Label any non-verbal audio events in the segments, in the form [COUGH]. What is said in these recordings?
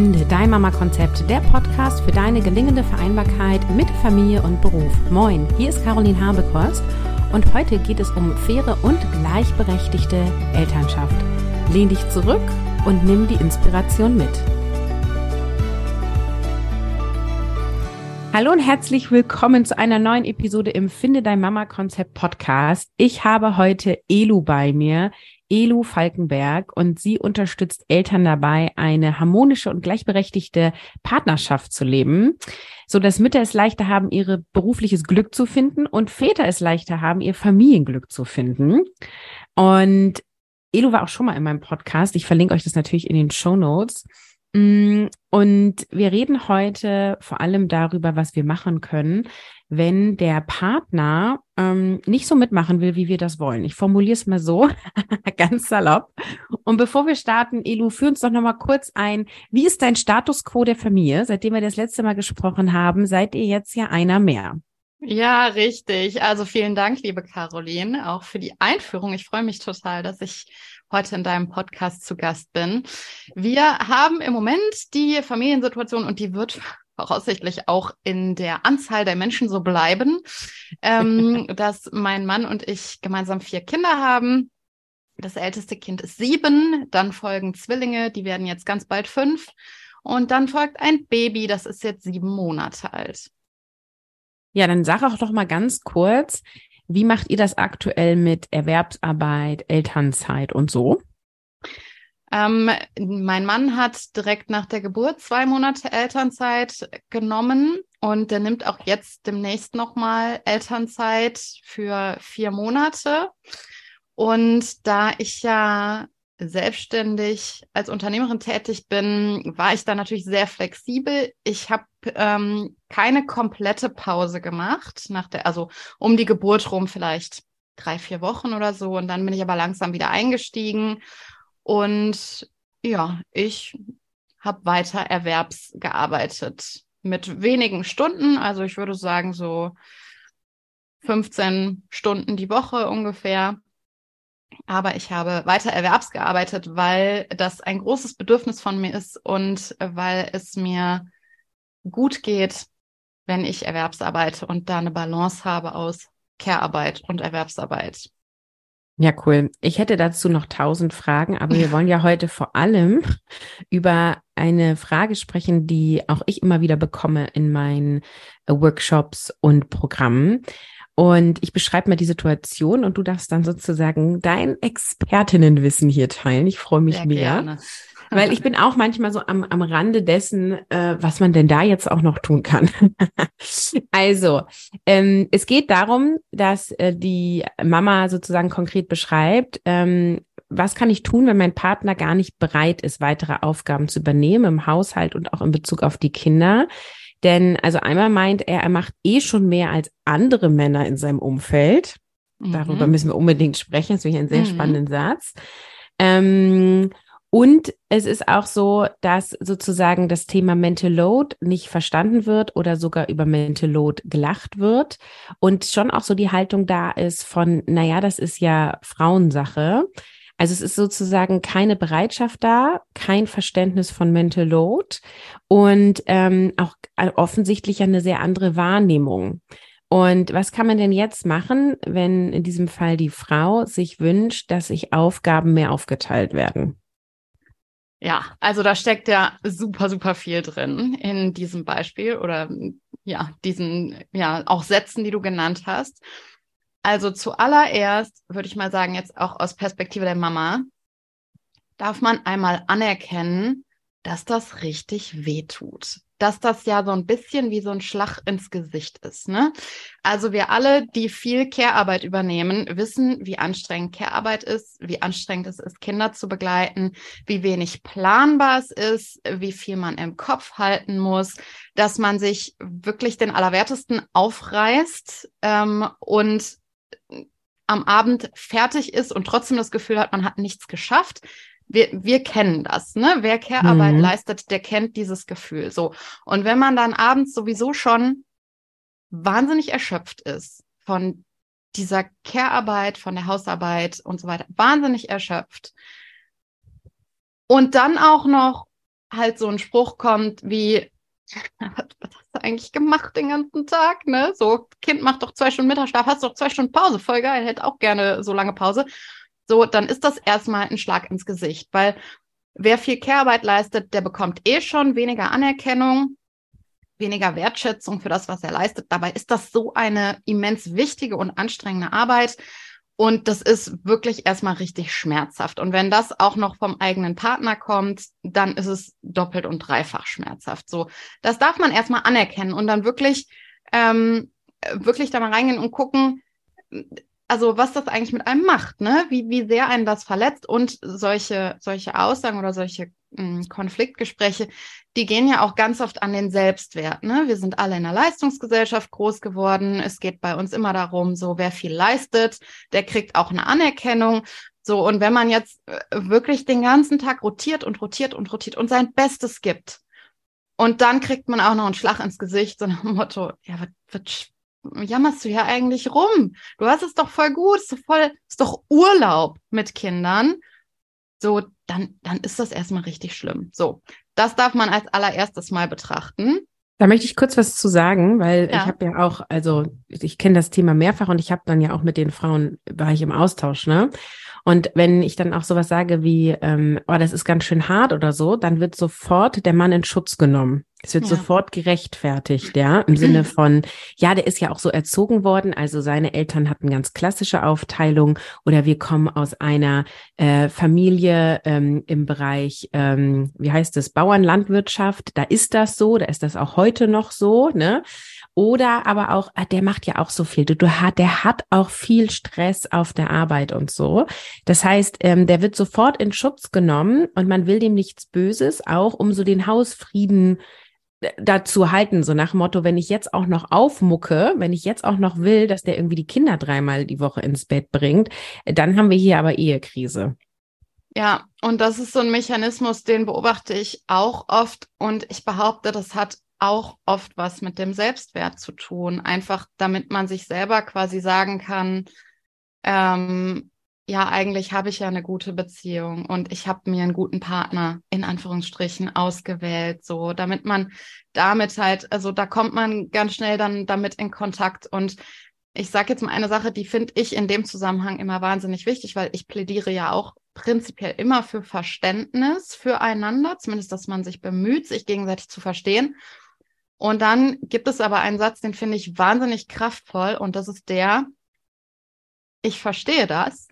Finde dein Mama-Konzept, der Podcast für deine gelingende Vereinbarkeit mit Familie und Beruf. Moin, hier ist Caroline Habekost und heute geht es um faire und gleichberechtigte Elternschaft. Lehn dich zurück und nimm die Inspiration mit. Hallo und herzlich willkommen zu einer neuen Episode im Finde dein Mama Konzept Podcast. Ich habe heute Elu bei mir. Elu Falkenberg und sie unterstützt Eltern dabei, eine harmonische und gleichberechtigte Partnerschaft zu leben, so dass Mütter es leichter haben, ihre berufliches Glück zu finden und Väter es leichter haben, ihr Familienglück zu finden. Und Elu war auch schon mal in meinem Podcast. Ich verlinke euch das natürlich in den Show Notes. Mm, und wir reden heute vor allem darüber, was wir machen können, wenn der Partner ähm, nicht so mitmachen will, wie wir das wollen. Ich formuliere es mal so, [LAUGHS] ganz salopp. Und bevor wir starten, Elu, führ uns doch nochmal kurz ein. Wie ist dein Status quo der Familie? Seitdem wir das letzte Mal gesprochen haben, seid ihr jetzt ja einer mehr. Ja, richtig. Also vielen Dank, liebe Caroline, auch für die Einführung. Ich freue mich total, dass ich heute in deinem Podcast zu Gast bin. Wir haben im Moment die Familiensituation und die wird [LAUGHS] voraussichtlich auch in der Anzahl der Menschen so bleiben, ähm, [LAUGHS] dass mein Mann und ich gemeinsam vier Kinder haben. Das älteste Kind ist sieben, dann folgen Zwillinge, die werden jetzt ganz bald fünf. Und dann folgt ein Baby, das ist jetzt sieben Monate alt. Ja, dann sag auch doch mal ganz kurz, wie macht ihr das aktuell mit Erwerbsarbeit, Elternzeit und so? Ähm, mein Mann hat direkt nach der Geburt zwei Monate Elternzeit genommen und der nimmt auch jetzt demnächst nochmal Elternzeit für vier Monate. Und da ich ja selbstständig als Unternehmerin tätig bin, war ich da natürlich sehr flexibel. Ich habe ähm, keine komplette Pause gemacht, nach der, also um die Geburt rum vielleicht drei, vier Wochen oder so. Und dann bin ich aber langsam wieder eingestiegen. Und ja, ich habe weiter erwerbsgearbeitet mit wenigen Stunden. Also ich würde sagen so 15 Stunden die Woche ungefähr. Aber ich habe weiter erwerbsgearbeitet, weil das ein großes Bedürfnis von mir ist und weil es mir gut geht, wenn ich Erwerbsarbeite und da eine Balance habe aus Care-Arbeit und Erwerbsarbeit. Ja, cool. Ich hätte dazu noch tausend Fragen, aber wir wollen ja heute vor allem über eine Frage sprechen, die auch ich immer wieder bekomme in meinen Workshops und Programmen. Und ich beschreibe mal die Situation und du darfst dann sozusagen dein Expertinnenwissen hier teilen. Ich freue mich Sehr mehr. Gerne. Weil ich bin auch manchmal so am, am Rande dessen, äh, was man denn da jetzt auch noch tun kann. [LAUGHS] also, ähm, es geht darum, dass äh, die Mama sozusagen konkret beschreibt, ähm, was kann ich tun, wenn mein Partner gar nicht bereit ist, weitere Aufgaben zu übernehmen im Haushalt und auch in Bezug auf die Kinder. Denn also einmal meint er, er macht eh schon mehr als andere Männer in seinem Umfeld. Mhm. Darüber müssen wir unbedingt sprechen. Das finde ich einen sehr mhm. spannenden Satz. Ähm, und es ist auch so, dass sozusagen das Thema Mental Load nicht verstanden wird oder sogar über Mental Load gelacht wird und schon auch so die Haltung da ist von, naja, das ist ja Frauensache. Also es ist sozusagen keine Bereitschaft da, kein Verständnis von Mental Load und ähm, auch offensichtlich eine sehr andere Wahrnehmung. Und was kann man denn jetzt machen, wenn in diesem Fall die Frau sich wünscht, dass sich Aufgaben mehr aufgeteilt werden? Ja, also da steckt ja super, super viel drin in diesem Beispiel oder ja, diesen, ja, auch Sätzen, die du genannt hast. Also zuallererst würde ich mal sagen, jetzt auch aus Perspektive der Mama, darf man einmal anerkennen, dass das richtig weh tut dass das ja so ein bisschen wie so ein Schlag ins Gesicht ist. Ne? Also wir alle, die viel Care-Arbeit übernehmen, wissen, wie anstrengend Care-Arbeit ist, wie anstrengend es ist, Kinder zu begleiten, wie wenig planbar es ist, wie viel man im Kopf halten muss, dass man sich wirklich den Allerwertesten aufreißt ähm, und am Abend fertig ist und trotzdem das Gefühl hat, man hat nichts geschafft wir, wir kennen das, ne? Wer Care-Arbeit mhm. leistet, der kennt dieses Gefühl. So. Und wenn man dann abends sowieso schon wahnsinnig erschöpft ist von dieser Care-Arbeit, von der Hausarbeit und so weiter, wahnsinnig erschöpft. Und dann auch noch halt so ein Spruch kommt wie, was, hast du eigentlich gemacht den ganzen Tag, ne? So, Kind macht doch zwei Stunden Mittagsschlaf, hast doch zwei Stunden Pause, voll geil, hätte auch gerne so lange Pause. So, dann ist das erstmal ein Schlag ins Gesicht, weil wer viel Care-Arbeit leistet, der bekommt eh schon weniger Anerkennung, weniger Wertschätzung für das, was er leistet. Dabei ist das so eine immens wichtige und anstrengende Arbeit. Und das ist wirklich erstmal richtig schmerzhaft. Und wenn das auch noch vom eigenen Partner kommt, dann ist es doppelt und dreifach schmerzhaft. So, das darf man erstmal anerkennen und dann wirklich, ähm, wirklich da mal reingehen und gucken, also was das eigentlich mit einem macht, ne? Wie, wie sehr einen das verletzt und solche, solche Aussagen oder solche mh, hm, Konfliktgespräche, die gehen ja auch ganz oft an den Selbstwert, ne? Wir sind alle in einer Leistungsgesellschaft groß geworden. Es geht bei uns immer darum, so wer viel leistet, der kriegt auch eine Anerkennung. So, und wenn man jetzt äh, wirklich den ganzen Tag rotiert und rotiert und rotiert und sein Bestes gibt, und dann kriegt man auch noch einen Schlag ins Gesicht, so nach dem Motto, ja, was, was jammerst du ja eigentlich rum? Du hast es doch voll gut, ist doch voll, ist doch Urlaub mit Kindern. So, dann, dann ist das erstmal richtig schlimm. So, das darf man als allererstes mal betrachten. Da möchte ich kurz was zu sagen, weil ja. ich habe ja auch, also ich kenne das Thema mehrfach und ich habe dann ja auch mit den Frauen, war ich im Austausch, ne? Und wenn ich dann auch sowas sage wie, ähm, oh, das ist ganz schön hart oder so, dann wird sofort der Mann in Schutz genommen. Es wird ja. sofort gerechtfertigt, ja, im Sinne von, ja, der ist ja auch so erzogen worden, also seine Eltern hatten ganz klassische Aufteilung oder wir kommen aus einer äh, Familie ähm, im Bereich, ähm, wie heißt es, Bauernlandwirtschaft, da ist das so, da ist das auch heute noch so, ne? Oder aber auch, ah, der macht ja auch so viel. Du, du hat, der hat auch viel Stress auf der Arbeit und so. Das heißt, ähm, der wird sofort in Schutz genommen und man will dem nichts Böses, auch um so den Hausfrieden dazu halten, so nach Motto, wenn ich jetzt auch noch aufmucke, wenn ich jetzt auch noch will, dass der irgendwie die Kinder dreimal die Woche ins Bett bringt, dann haben wir hier aber Ehekrise. Ja, und das ist so ein Mechanismus, den beobachte ich auch oft und ich behaupte, das hat auch oft was mit dem Selbstwert zu tun. Einfach damit man sich selber quasi sagen kann, ähm, ja, eigentlich habe ich ja eine gute Beziehung und ich habe mir einen guten Partner in Anführungsstrichen ausgewählt, so damit man damit halt, also da kommt man ganz schnell dann damit in Kontakt und ich sage jetzt mal eine Sache, die finde ich in dem Zusammenhang immer wahnsinnig wichtig, weil ich plädiere ja auch prinzipiell immer für Verständnis füreinander, zumindest, dass man sich bemüht, sich gegenseitig zu verstehen. Und dann gibt es aber einen Satz, den finde ich wahnsinnig kraftvoll und das ist der, ich verstehe das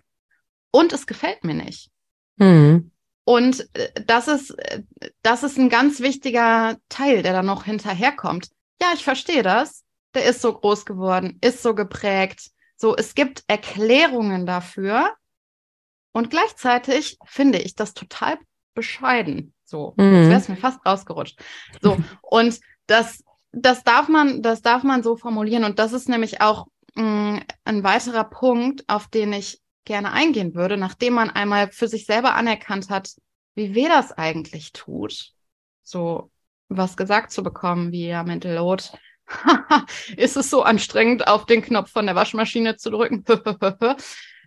und es gefällt mir nicht. Mhm. Und äh, das ist, äh, das ist ein ganz wichtiger Teil, der da noch hinterherkommt. Ja, ich verstehe das. Der ist so groß geworden, ist so geprägt. So, es gibt Erklärungen dafür. Und gleichzeitig finde ich das total bescheiden. So, mhm. jetzt wäre es mir fast rausgerutscht. So, und das, das darf man, das darf man so formulieren. Und das ist nämlich auch mh, mm, ein weiterer Punkt, auf den ich gerne eingehen würde, nachdem man einmal für sich selber anerkannt hat, wie weh das eigentlich tut, so was gesagt zu bekommen, wie ja Mental Load, [LAUGHS] ist es so anstrengend, auf den Knopf von der Waschmaschine zu drücken. [LAUGHS]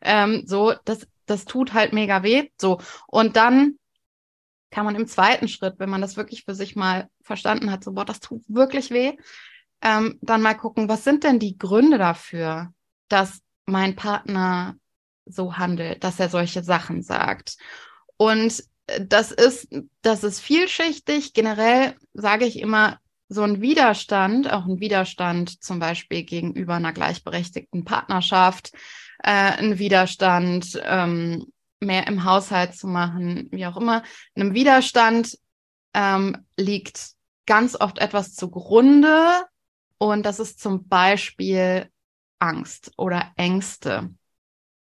ähm, so, das, das tut halt mega weh. So. Und dann kann man im zweiten Schritt, wenn man das wirklich für sich mal verstanden hat, so, boah, das tut wirklich weh, ähm, dann mal gucken, was sind denn die Gründe dafür, dass mein Partner so handelt, dass er solche Sachen sagt. Und äh, das ist, das ist vielschichtig. Generell sage ich immer, so ein Widerstand, auch ein Widerstand zum Beispiel gegenüber einer gleichberechtigten Partnerschaft, äh, ein Widerstand ähm, mehr im Haushalt zu machen, wie auch immer. Einem Widerstand ähm, liegt ganz oft etwas zugrunde und das ist zum Beispiel Angst oder Ängste.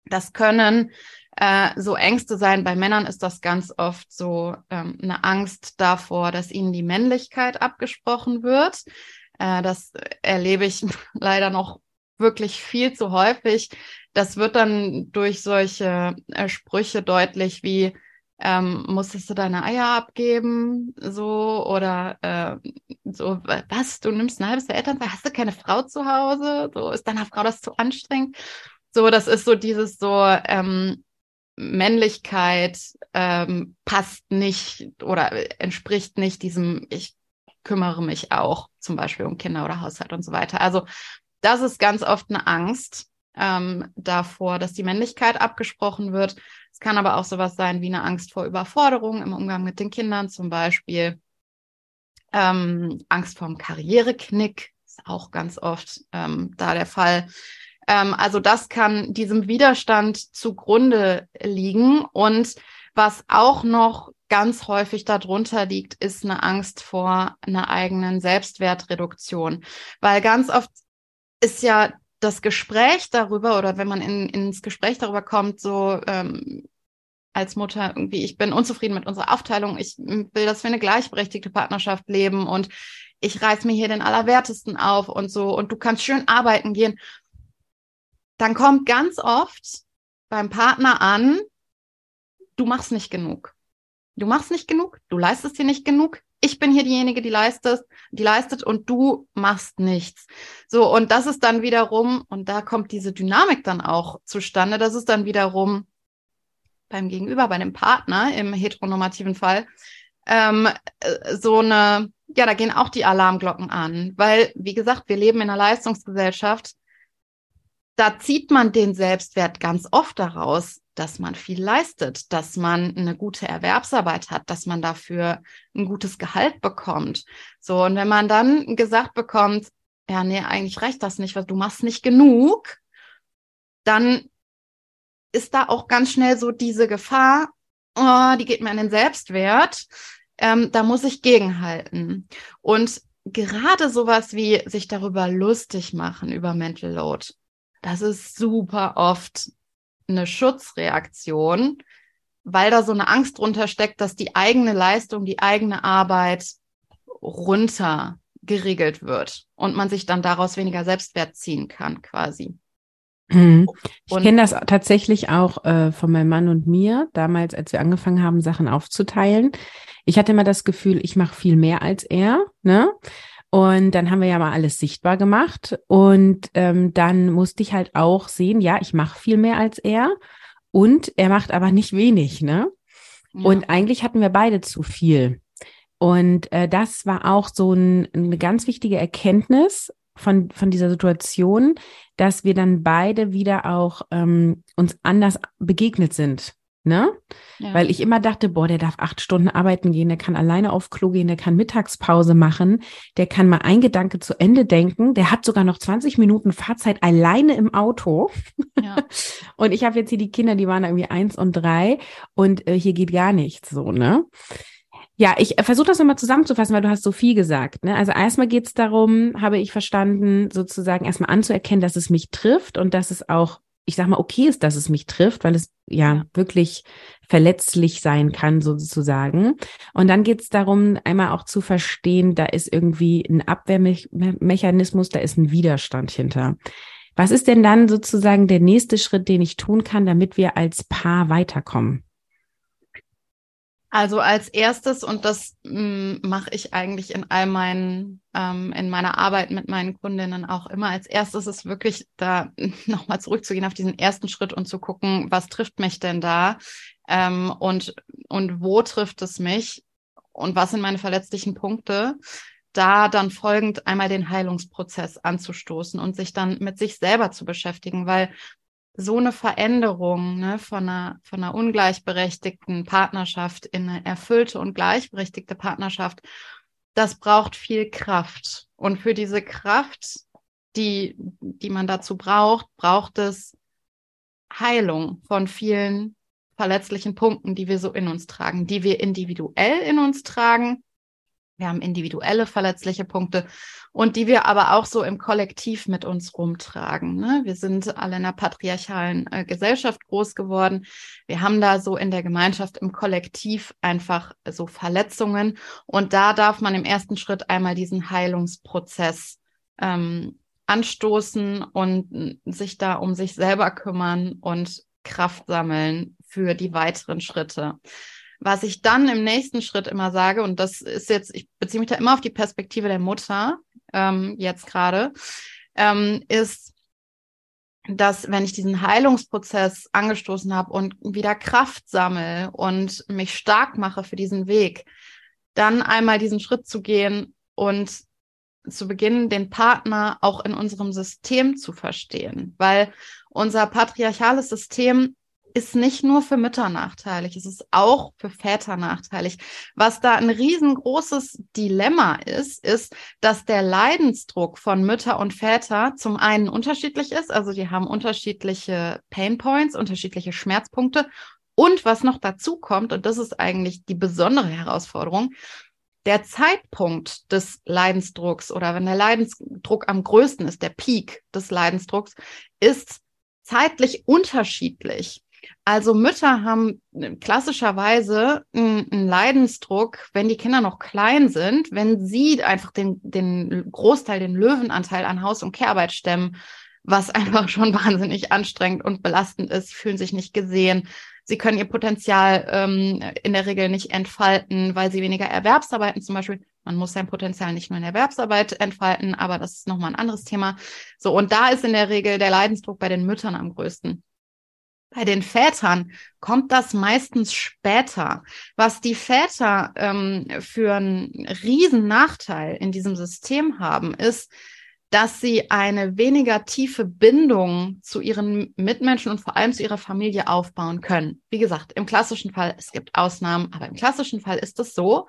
Das können äh, so Ängste sein. Bei Männern ist das ganz oft so ähm, eine Angst davor, dass ihnen die Männlichkeit abgesprochen wird. Äh, das erlebe ich [LAUGHS] leider noch wirklich viel zu häufig. Das wird dann durch solche äh, Sprüche deutlich wie, ähm, musstest du deine Eier abgeben, so oder äh, so, was, du nimmst ein halbes Jahr Elternzeit, hast du keine Frau zu Hause, so ist deiner Frau das zu anstrengend. So, das ist so dieses so, ähm, Männlichkeit ähm, passt nicht oder entspricht nicht diesem, ich kümmere mich auch zum Beispiel um Kinder oder Haushalt und so weiter. Also das ist ganz oft eine Angst ähm, davor, dass die Männlichkeit abgesprochen wird. Es kann aber auch sowas sein wie eine Angst vor Überforderung im Umgang mit den Kindern zum Beispiel. Ähm, Angst vorm Karriereknick ist auch ganz oft ähm, da der Fall. Ähm, also das kann diesem Widerstand zugrunde liegen. Und was auch noch ganz häufig darunter liegt, ist eine Angst vor einer eigenen Selbstwertreduktion. Weil ganz oft ist ja das Gespräch darüber oder wenn man in, ins Gespräch darüber kommt, so ähm, als Mutter irgendwie, ich bin unzufrieden mit unserer Aufteilung, ich will, dass wir eine gleichberechtigte Partnerschaft leben und ich reiß mir hier den Allerwertesten auf und so und du kannst schön arbeiten gehen. Dann kommt ganz oft beim Partner an, du machst nicht genug. Du machst nicht genug, du leistest dir nicht genug, ich bin hier diejenige, die leistet, die leistet und du machst nichts. So, und das ist dann wiederum, und da kommt diese Dynamik dann auch zustande, das ist dann wiederum beim Gegenüber, bei dem Partner im heteronormativen Fall, ähm, äh, so eine, ja, da gehen auch die Alarmglocken an, weil, wie gesagt, wir leben in einer Leistungsgesellschaft. Da zieht man den Selbstwert ganz oft daraus, dass man viel leistet, dass man eine gute Erwerbsarbeit hat, dass man dafür ein gutes Gehalt bekommt. So, und wenn man dann gesagt bekommt, ja, nee, eigentlich reicht das nicht, weil du machst nicht genug, dann ist da auch ganz schnell so diese Gefahr, oh, die geht mir an den Selbstwert, ähm, da muss ich gegenhalten. Und gerade sowas wie sich darüber lustig machen, über Mental Load, das ist super oft eine Schutzreaktion, weil da so eine Angst drunter steckt, dass die eigene Leistung, die eigene Arbeit runter geregelt wird und man sich dann daraus weniger Selbstwert ziehen kann, quasi. Mhm. Ich kenne das tatsächlich auch äh, von meinem Mann und mir, damals, als wir angefangen haben, Sachen aufzuteilen. Ich hatte immer das Gefühl, ich mache viel mehr als er, ne? Und dann haben wir ja mal alles sichtbar gemacht. Und ähm, dann musste ich halt auch sehen, ja, ich mache viel mehr als er. Und er macht aber nicht wenig, ne? Ja. Und eigentlich hatten wir beide zu viel. Und äh, das war auch so ein, eine ganz wichtige Erkenntnis von, von dieser Situation, dass wir dann beide wieder auch ähm, uns anders begegnet sind ne? Ja. Weil ich immer dachte, boah, der darf acht Stunden arbeiten gehen, der kann alleine auf Klo gehen, der kann Mittagspause machen, der kann mal ein Gedanke zu Ende denken, der hat sogar noch 20 Minuten Fahrzeit alleine im Auto. Ja. [LAUGHS] und ich habe jetzt hier die Kinder, die waren irgendwie eins und drei und äh, hier geht gar nichts so, ne? Ja, ich äh, versuche das nochmal zusammenzufassen, weil du hast so viel gesagt. Ne? Also erstmal geht es darum, habe ich verstanden, sozusagen erstmal anzuerkennen, dass es mich trifft und dass es auch ich sag mal, okay ist, dass es mich trifft, weil es ja wirklich verletzlich sein kann, sozusagen. Und dann geht es darum, einmal auch zu verstehen, da ist irgendwie ein Abwehrmechanismus, da ist ein Widerstand hinter. Was ist denn dann sozusagen der nächste Schritt, den ich tun kann, damit wir als Paar weiterkommen? Also als erstes, und das mm, mache ich eigentlich in all meinen, ähm, in meiner Arbeit mit meinen Kundinnen auch immer, als erstes ist wirklich da [LAUGHS] nochmal zurückzugehen auf diesen ersten Schritt und zu gucken, was trifft mich denn da ähm, und, und wo trifft es mich und was sind meine verletzlichen Punkte da dann folgend einmal den Heilungsprozess anzustoßen und sich dann mit sich selber zu beschäftigen, weil so eine Veränderung ne, von, einer, von einer ungleichberechtigten Partnerschaft in eine erfüllte und gleichberechtigte Partnerschaft, das braucht viel Kraft. Und für diese Kraft, die, die man dazu braucht, braucht es Heilung von vielen verletzlichen Punkten, die wir so in uns tragen, die wir individuell in uns tragen wir haben individuelle verletzliche Punkte und die wir aber auch so im Kollektiv mit uns rumtragen. Ne? Wir sind alle in einer patriarchalen äh, Gesellschaft groß geworden. Wir haben da so in der Gemeinschaft, im Kollektiv einfach so Verletzungen. Und da darf man im ersten Schritt einmal diesen Heilungsprozess ähm, anstoßen und sich da um sich selber kümmern und Kraft sammeln für die weiteren Schritte. Was ich dann im nächsten Schritt immer sage, und das ist jetzt, ich beziehe mich da immer auf die Perspektive der Mutter, ähm, jetzt gerade, ähm, ist, dass wenn ich diesen Heilungsprozess angestoßen habe und wieder Kraft sammle und mich stark mache für diesen Weg, dann einmal diesen Schritt zu gehen und zu beginnen, den Partner auch in unserem System zu verstehen, weil unser patriarchales System ist nicht nur für Mütter nachteilig, es ist auch für Väter nachteilig. Was da ein riesengroßes Dilemma ist, ist, dass der Leidensdruck von Mütter und Väter zum einen unterschiedlich ist, also die haben unterschiedliche Pain Points, unterschiedliche Schmerzpunkte und was noch dazu kommt, und das ist eigentlich die besondere Herausforderung, der Zeitpunkt des Leidensdrucks oder wenn der Leidensdruck am größten ist, der Peak des Leidensdrucks, ist zeitlich unterschiedlich. Also Mütter haben klassischerweise einen Leidensdruck, wenn die Kinder noch klein sind, wenn sie einfach den, den Großteil, den Löwenanteil an Haus- und Kehrarbeit stemmen, was [LAUGHS] einfach schon wahnsinnig anstrengend und belastend ist, fühlen sich nicht gesehen. Sie können ihr Potenzial ähm, in der Regel nicht entfalten, weil sie weniger Erwerbsarbeiten zum Beispiel. Man muss sein Potenzial nicht nur in Erwerbsarbeit entfalten, aber das ist nochmal ein anderes Thema. So, und da ist in der Regel der Leidensdruck bei den Müttern am größten. Bei den Vätern kommt das meistens später. Was die Väter ähm, für einen riesen Nachteil in diesem System haben, ist, dass sie eine weniger tiefe Bindung zu ihren Mitmenschen und vor allem zu ihrer Familie aufbauen können. Wie gesagt, im klassischen Fall, es gibt Ausnahmen, aber im klassischen Fall ist es so.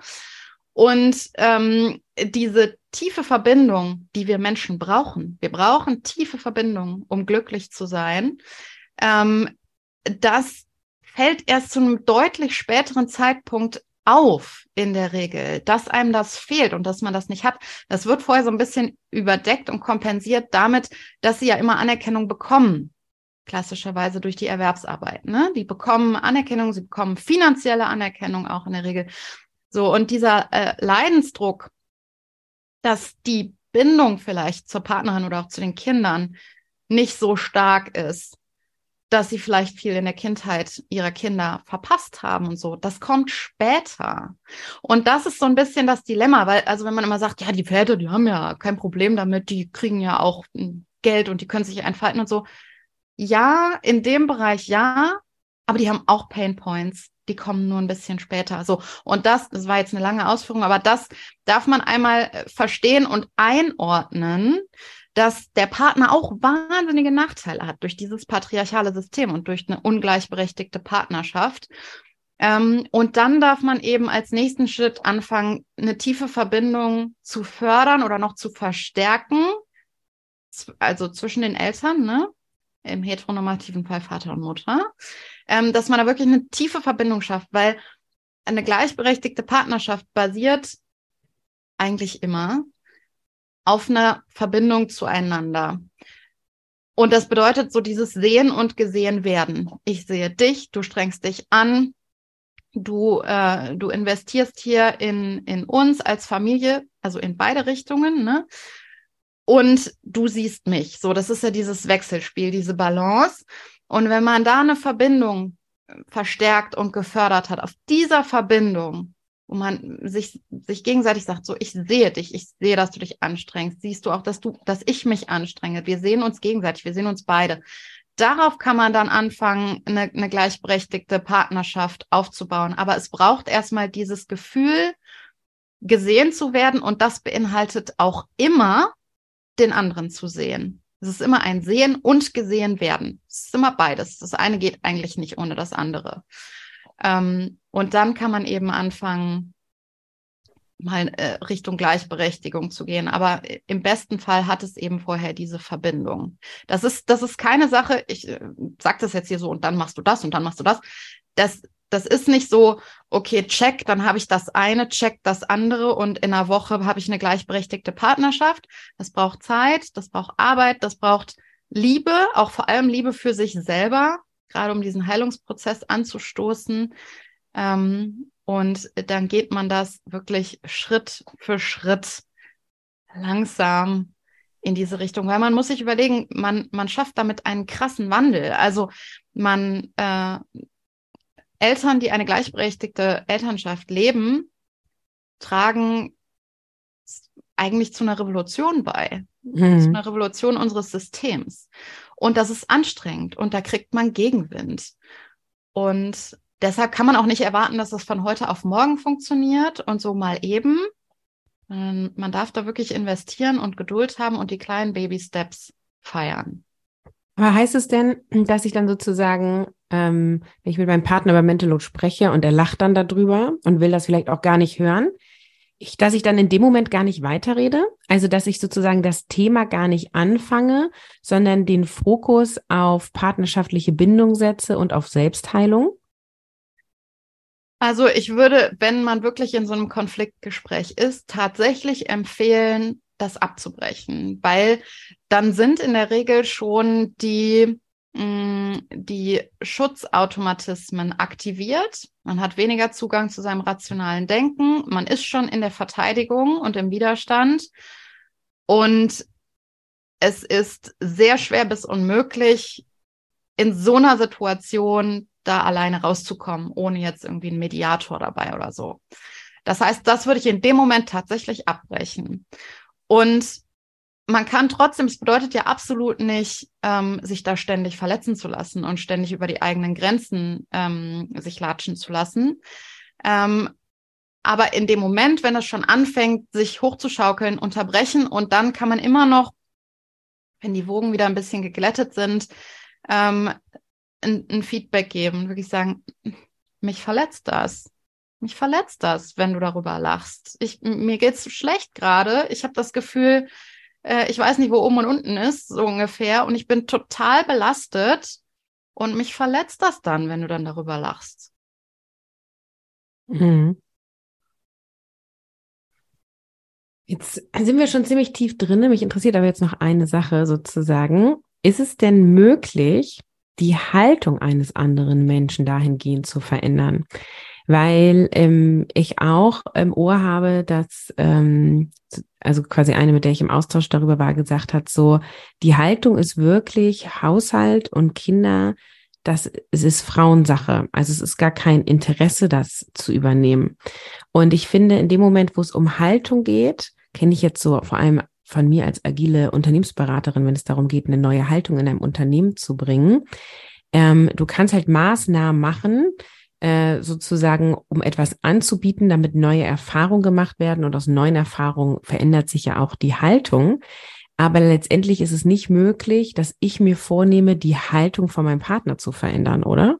Und ähm, diese tiefe Verbindung, die wir Menschen brauchen, wir brauchen tiefe Verbindung, um glücklich zu sein, ähm, das fällt erst zu einem deutlich späteren Zeitpunkt auf in der Regel, dass einem das fehlt und dass man das nicht hat. Das wird vorher so ein bisschen überdeckt und kompensiert damit, dass sie ja immer Anerkennung bekommen. Klassischerweise durch die Erwerbsarbeit. Ne? Die bekommen Anerkennung, sie bekommen finanzielle Anerkennung auch in der Regel. So, und dieser äh, Leidensdruck, dass die Bindung vielleicht zur Partnerin oder auch zu den Kindern nicht so stark ist, dass sie vielleicht viel in der Kindheit ihrer Kinder verpasst haben und so. Das kommt später. Und das ist so ein bisschen das Dilemma, weil, also wenn man immer sagt, ja, die Väter, die haben ja kein Problem damit, die kriegen ja auch hm, Geld und die können sich entfalten und so. Ja, in dem Bereich ja, aber die haben auch Pain Points. Die kommen nur ein bisschen später. So. Und das, das war jetzt eine lange Ausführung, aber das darf man einmal äh, verstehen und einordnen, dass der Partner auch wahnsinnige Nachteile hat durch dieses patriarchale System und durch eine ungleichberechtigte Partnerschaft. Ähm, und dann darf man eben als nächsten Schritt anfangen, eine tiefe Verbindung zu fördern oder noch zu verstärken, also zwischen den Eltern, ne? im heteronormativen Fall Vater und Mutter, ähm, dass man da wirklich eine tiefe Verbindung schafft, weil eine gleichberechtigte Partnerschaft basiert eigentlich immer auf einer Verbindung zueinander. Und das bedeutet so dieses Sehen und Gesehen werden. Ich sehe dich, du strengst dich an, du, äh, du investierst hier in, in uns als Familie, also in beide Richtungen, ne? Und du siehst mich. So, das ist ja dieses Wechselspiel, diese Balance. Und wenn man da eine Verbindung verstärkt und gefördert hat, auf dieser Verbindung wo man sich, sich gegenseitig sagt, so, ich sehe dich, ich sehe, dass du dich anstrengst. Siehst du auch, dass du, dass ich mich anstrenge. Wir sehen uns gegenseitig, wir sehen uns beide. Darauf kann man dann anfangen, eine, eine gleichberechtigte Partnerschaft aufzubauen. Aber es braucht erstmal dieses Gefühl, gesehen zu werden und das beinhaltet auch immer, den anderen zu sehen. Es ist immer ein Sehen und gesehen werden. Es ist immer beides. Das eine geht eigentlich nicht ohne das andere. Ähm, und dann kann man eben anfangen, mal äh, Richtung Gleichberechtigung zu gehen. Aber im besten Fall hat es eben vorher diese Verbindung. Das ist, das ist keine Sache, ich äh, sag das jetzt hier so und dann machst du das und dann machst du das. Das, das ist nicht so, okay, check, dann habe ich das eine, check das andere und in einer Woche habe ich eine gleichberechtigte Partnerschaft. Das braucht Zeit, das braucht Arbeit, das braucht Liebe, auch vor allem Liebe für sich selber gerade um diesen Heilungsprozess anzustoßen. Ähm, und dann geht man das wirklich Schritt für Schritt langsam in diese Richtung, weil man muss sich überlegen, man, man schafft damit einen krassen Wandel. Also man, äh, Eltern, die eine gleichberechtigte Elternschaft leben, tragen eigentlich zu einer Revolution bei, mhm. zu einer Revolution unseres Systems. Und das ist anstrengend und da kriegt man Gegenwind. Und deshalb kann man auch nicht erwarten, dass das von heute auf morgen funktioniert und so mal eben. Man darf da wirklich investieren und Geduld haben und die kleinen Baby-Steps feiern. Aber heißt es denn, dass ich dann sozusagen, ähm, wenn ich mit meinem Partner über Mental Load spreche und er lacht dann darüber und will das vielleicht auch gar nicht hören, ich, dass ich dann in dem Moment gar nicht weiterrede? Also, dass ich sozusagen das Thema gar nicht anfange, sondern den Fokus auf partnerschaftliche Bindung setze und auf Selbstheilung? Also ich würde, wenn man wirklich in so einem Konfliktgespräch ist, tatsächlich empfehlen, das abzubrechen, weil dann sind in der Regel schon die, mm, die Schutzautomatismen aktiviert. Man hat weniger Zugang zu seinem rationalen Denken. Man ist schon in der Verteidigung und im Widerstand. Und es ist sehr schwer bis unmöglich, in so einer Situation da alleine rauszukommen, ohne jetzt irgendwie einen Mediator dabei oder so. Das heißt, das würde ich in dem Moment tatsächlich abbrechen. Und man kann trotzdem, es bedeutet ja absolut nicht, ähm, sich da ständig verletzen zu lassen und ständig über die eigenen Grenzen ähm, sich latschen zu lassen. Ähm, aber in dem Moment, wenn es schon anfängt, sich hochzuschaukeln, unterbrechen und dann kann man immer noch, wenn die Wogen wieder ein bisschen geglättet sind, ähm, ein, ein Feedback geben, wirklich sagen, mich verletzt das. Mich verletzt das, wenn du darüber lachst. Ich, mir geht's schlecht gerade. Ich habe das Gefühl, äh, ich weiß nicht, wo oben und unten ist, so ungefähr. Und ich bin total belastet. Und mich verletzt das dann, wenn du dann darüber lachst. Mhm. Jetzt sind wir schon ziemlich tief drin. Mich interessiert aber jetzt noch eine Sache sozusagen. Ist es denn möglich, die Haltung eines anderen Menschen dahingehend zu verändern. Weil ähm, ich auch im Ohr habe, dass, ähm, also quasi eine, mit der ich im Austausch darüber war, gesagt hat, so, die Haltung ist wirklich Haushalt und Kinder, das es ist Frauensache. Also es ist gar kein Interesse, das zu übernehmen. Und ich finde, in dem Moment, wo es um Haltung geht, kenne ich jetzt so vor allem von mir als agile Unternehmensberaterin, wenn es darum geht, eine neue Haltung in einem Unternehmen zu bringen. Ähm, du kannst halt Maßnahmen machen, äh, sozusagen, um etwas anzubieten, damit neue Erfahrungen gemacht werden. Und aus neuen Erfahrungen verändert sich ja auch die Haltung. Aber letztendlich ist es nicht möglich, dass ich mir vornehme, die Haltung von meinem Partner zu verändern, oder?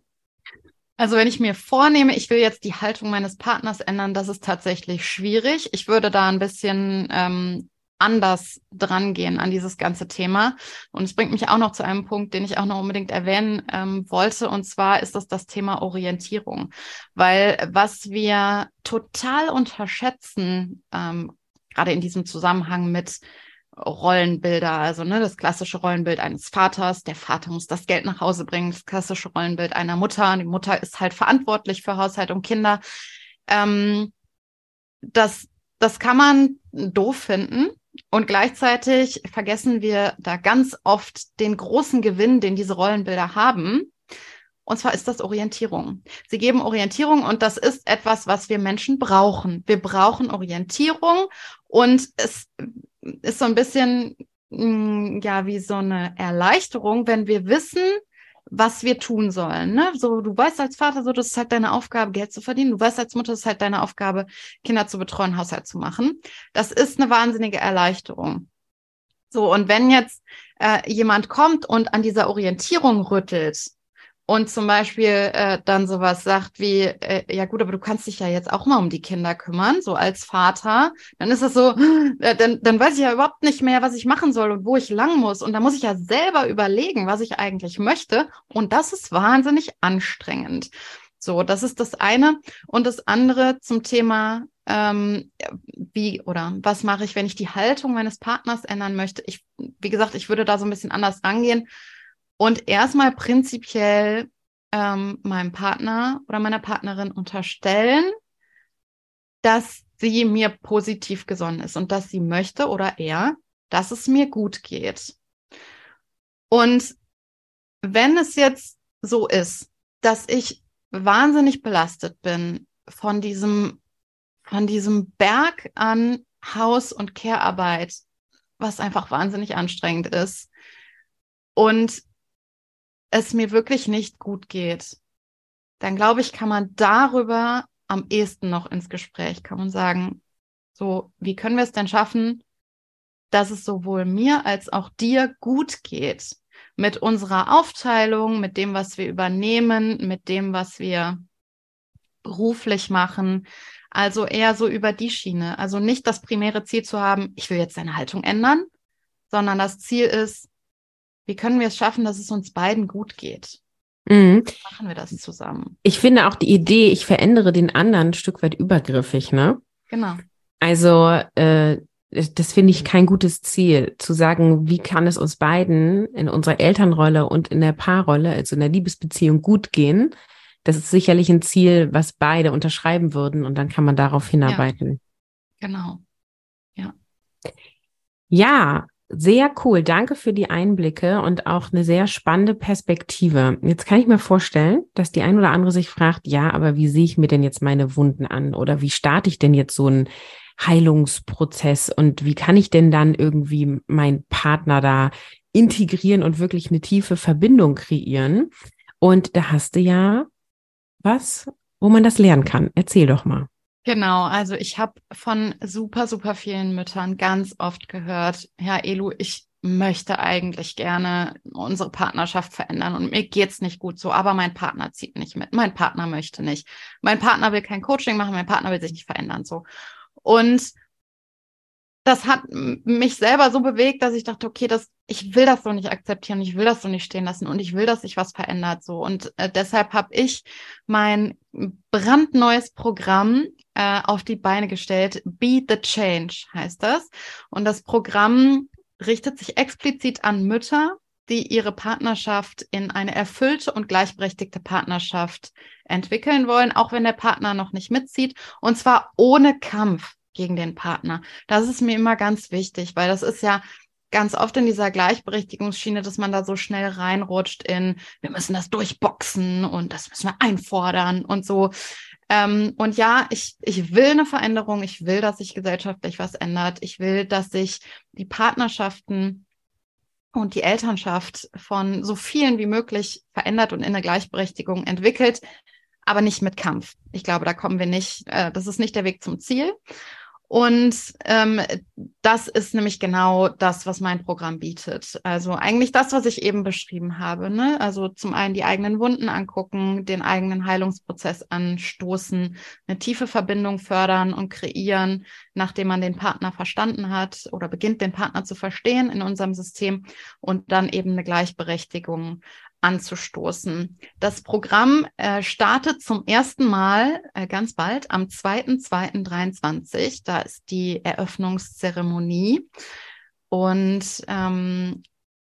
Also wenn ich mir vornehme, ich will jetzt die Haltung meines Partners ändern, das ist tatsächlich schwierig. Ich würde da ein bisschen ähm, anders drangehen an dieses ganze Thema. Und es bringt mich auch noch zu einem Punkt, den ich auch noch unbedingt erwähnen ähm, wollte. Und zwar ist das das Thema Orientierung. Weil was wir total unterschätzen, ähm, gerade in diesem Zusammenhang mit Rollenbilder, also ne, das klassische Rollenbild eines Vaters, der Vater muss das Geld nach Hause bringen, das klassische Rollenbild einer Mutter, die Mutter ist halt verantwortlich für Haushalt und Kinder. Ähm, das, das kann man doof finden, und gleichzeitig vergessen wir da ganz oft den großen Gewinn, den diese Rollenbilder haben. Und zwar ist das Orientierung. Sie geben Orientierung und das ist etwas, was wir Menschen brauchen. Wir brauchen Orientierung und es ist so ein bisschen, mm, ja, wie so eine Erleichterung, wenn wir wissen, was wir tun sollen. Ne? So, du weißt als Vater, so, das ist halt deine Aufgabe, Geld zu verdienen. Du weißt als Mutter, das ist halt deine Aufgabe, Kinder zu betreuen, Haushalt zu machen. Das ist eine wahnsinnige Erleichterung. So, und wenn jetzt äh, jemand kommt und an dieser Orientierung rüttelt, und zum Beispiel äh, dann sowas sagt wie, äh, ja gut, aber du kannst dich ja jetzt auch mal um die Kinder kümmern, so als Vater, dann ist das so, [GASPS] äh, dann, dann weiß ich ja überhaupt nicht mehr, was ich machen soll und wo ich lang muss. Und da muss ich ja selber überlegen, was ich eigentlich möchte. Und das ist wahnsinnig anstrengend. So, das ist das eine. Und das andere zum Thema, ähm, wie oder was mache ich, wenn ich die Haltung meines Partners ändern möchte. Ich, wie gesagt, ich würde da so ein bisschen anders rangehen und erstmal prinzipiell ähm, meinem Partner oder meiner Partnerin unterstellen, dass sie mir positiv gesonnen ist und dass sie möchte oder er, dass es mir gut geht. Und wenn es jetzt so ist, dass ich wahnsinnig belastet bin von diesem, von diesem Berg an Haus- und Care-Arbeit, was einfach wahnsinnig anstrengend ist, und es mir wirklich nicht gut geht, dann glaube ich, kann man darüber am ehesten noch ins Gespräch kommen und sagen, so, wie können wir es denn schaffen, dass es sowohl mir als auch dir gut geht mit unserer Aufteilung, mit dem, was wir übernehmen, mit dem, was wir beruflich machen. Also eher so über die Schiene. Also nicht das primäre Ziel zu haben, ich will jetzt deine Haltung ändern, sondern das Ziel ist, wie können wir es schaffen, dass es uns beiden gut geht? Mhm. Machen wir das zusammen. Ich finde auch die Idee, ich verändere den anderen ein Stück weit übergriffig, ne? Genau. Also äh, das finde ich kein gutes Ziel, zu sagen, wie kann es uns beiden in unserer Elternrolle und in der Paarrolle, also in der Liebesbeziehung gut gehen. Das ist sicherlich ein Ziel, was beide unterschreiben würden und dann kann man darauf hinarbeiten. Ja, genau. Ja. Ja, sehr cool. Danke für die Einblicke und auch eine sehr spannende Perspektive. Jetzt kann ich mir vorstellen, dass die ein oder andere sich fragt, ja, aber wie sehe ich mir denn jetzt meine Wunden an? Oder wie starte ich denn jetzt so ein Heilungsprozess und wie kann ich denn dann irgendwie meinen Partner da integrieren und wirklich eine tiefe Verbindung kreieren? Und da hast du ja was, wo man das lernen kann. Erzähl doch mal. Genau, also ich habe von super, super vielen Müttern ganz oft gehört, ja, Elu, ich möchte eigentlich gerne unsere Partnerschaft verändern und mir geht's nicht gut so, aber mein Partner zieht nicht mit, mein Partner möchte nicht, mein Partner will kein Coaching machen, mein Partner will sich nicht verändern so. Und das hat mich selber so bewegt, dass ich dachte, okay, das, ich will das so nicht akzeptieren, ich will das so nicht stehen lassen und ich will, dass sich was verändert so. Und äh, deshalb habe ich mein brandneues Programm äh, auf die Beine gestellt. Be the Change heißt das. Und das Programm richtet sich explizit an Mütter, die ihre Partnerschaft in eine erfüllte und gleichberechtigte Partnerschaft entwickeln wollen, auch wenn der Partner noch nicht mitzieht, und zwar ohne Kampf gegen den Partner. Das ist mir immer ganz wichtig, weil das ist ja ganz oft in dieser Gleichberechtigungsschiene, dass man da so schnell reinrutscht in, wir müssen das durchboxen und das müssen wir einfordern und so. Ähm, und ja, ich, ich will eine Veränderung, ich will, dass sich gesellschaftlich was ändert, ich will, dass sich die Partnerschaften und die Elternschaft von so vielen wie möglich verändert und in eine Gleichberechtigung entwickelt, aber nicht mit Kampf. Ich glaube, da kommen wir nicht, äh, das ist nicht der Weg zum Ziel. Und ähm, das ist nämlich genau das, was mein Programm bietet. Also eigentlich das, was ich eben beschrieben habe. Ne? Also zum einen die eigenen Wunden angucken, den eigenen Heilungsprozess anstoßen, eine tiefe Verbindung fördern und kreieren, nachdem man den Partner verstanden hat oder beginnt, den Partner zu verstehen in unserem System und dann eben eine Gleichberechtigung anzustoßen. Das Programm äh, startet zum ersten Mal äh, ganz bald am 2.2.23. Da ist die Eröffnungszeremonie. Und ähm,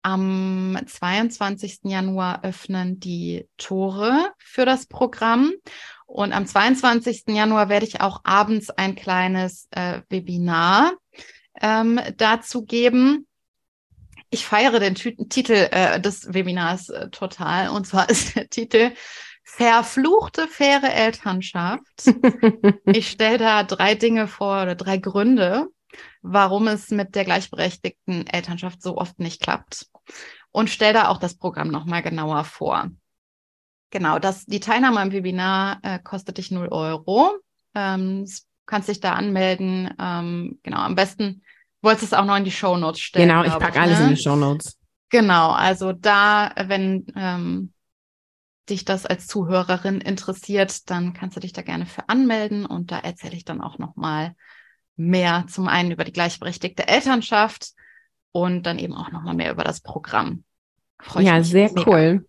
am 22. Januar öffnen die Tore für das Programm. Und am 22. Januar werde ich auch abends ein kleines äh, Webinar ähm, dazu geben ich feiere den T Titel äh, des Webinars äh, total. Und zwar [LAUGHS] ist der Titel Verfluchte faire Elternschaft. [LAUGHS] ich stelle da drei Dinge vor oder drei Gründe, warum es mit der gleichberechtigten Elternschaft so oft nicht klappt. Und stelle da auch das Programm nochmal genauer vor. Genau, das, die Teilnahme am Webinar äh, kostet dich 0 Euro. Ähm, kannst dich da anmelden. Ähm, genau, am besten wolltest es auch noch in die Show Notes stellen. Genau, ich packe alles ne? in die Show Notes. Genau, also da, wenn ähm, dich das als Zuhörerin interessiert, dann kannst du dich da gerne für anmelden und da erzähle ich dann auch noch mal mehr zum einen über die gleichberechtigte Elternschaft und dann eben auch noch mal mehr über das Programm. ja, sehr mega. cool.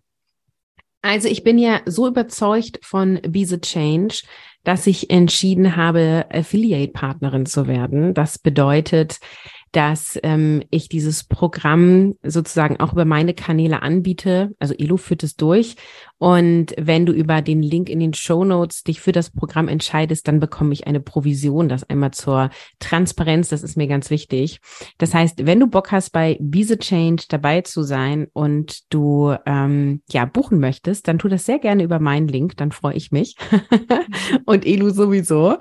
Also ich bin ja so überzeugt von Be the Change, dass ich entschieden habe, Affiliate-Partnerin zu werden. Das bedeutet, dass ähm, ich dieses Programm sozusagen auch über meine Kanäle anbiete. Also Elo führt es durch Und wenn du über den Link in den Show Notes dich für das Programm entscheidest, dann bekomme ich eine Provision. Das einmal zur Transparenz, das ist mir ganz wichtig. Das heißt, wenn du Bock hast, bei Be Change dabei zu sein und du ähm, ja buchen möchtest, dann tu das sehr gerne über meinen Link, dann freue ich mich. [LAUGHS] und Elu sowieso.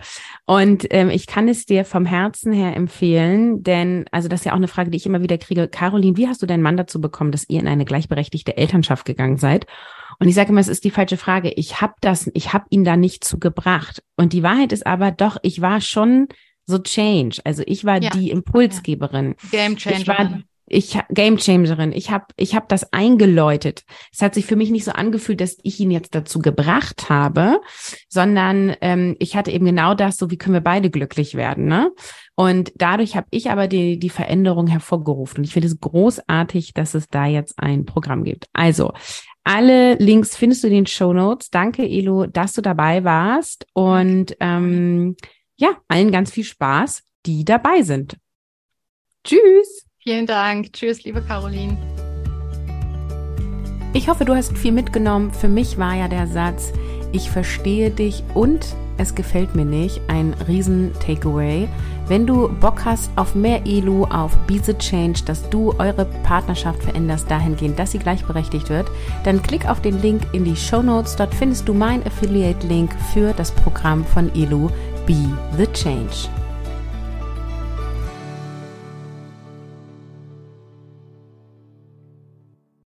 Und ähm, ich kann es dir vom Herzen her empfehlen, denn, also das ist ja auch eine Frage, die ich immer wieder kriege. Caroline, wie hast du deinen Mann dazu bekommen, dass ihr in eine gleichberechtigte Elternschaft gegangen seid? Und ich sage immer, es ist die falsche Frage. Ich habe das, ich habe ihn da nicht zugebracht. Und die Wahrheit ist aber doch, ich war schon so Change. Also ich war ja. die Impulsgeberin. Game Changer. Ich war ich Game Changerin. Ich habe ich habe das eingeläutet. Es hat sich für mich nicht so angefühlt, dass ich ihn jetzt dazu gebracht habe, sondern ähm, ich hatte eben genau das, so wie können wir beide glücklich werden, ne? Und dadurch habe ich aber die die Veränderung hervorgerufen. Und ich finde es großartig, dass es da jetzt ein Programm gibt. Also alle Links findest du in den Show Notes. Danke, Elo, dass du dabei warst und ähm, ja, allen ganz viel Spaß, die dabei sind. Tschüss. Vielen Dank. Tschüss, liebe Caroline. Ich hoffe, du hast viel mitgenommen. Für mich war ja der Satz, ich verstehe dich und es gefällt mir nicht, ein riesen Takeaway. Wenn du Bock hast auf mehr ELU, auf Be the Change, dass du eure Partnerschaft veränderst dahingehend, dass sie gleichberechtigt wird, dann klick auf den Link in die Show Notes. Dort findest du mein Affiliate-Link für das Programm von ELU Be the Change.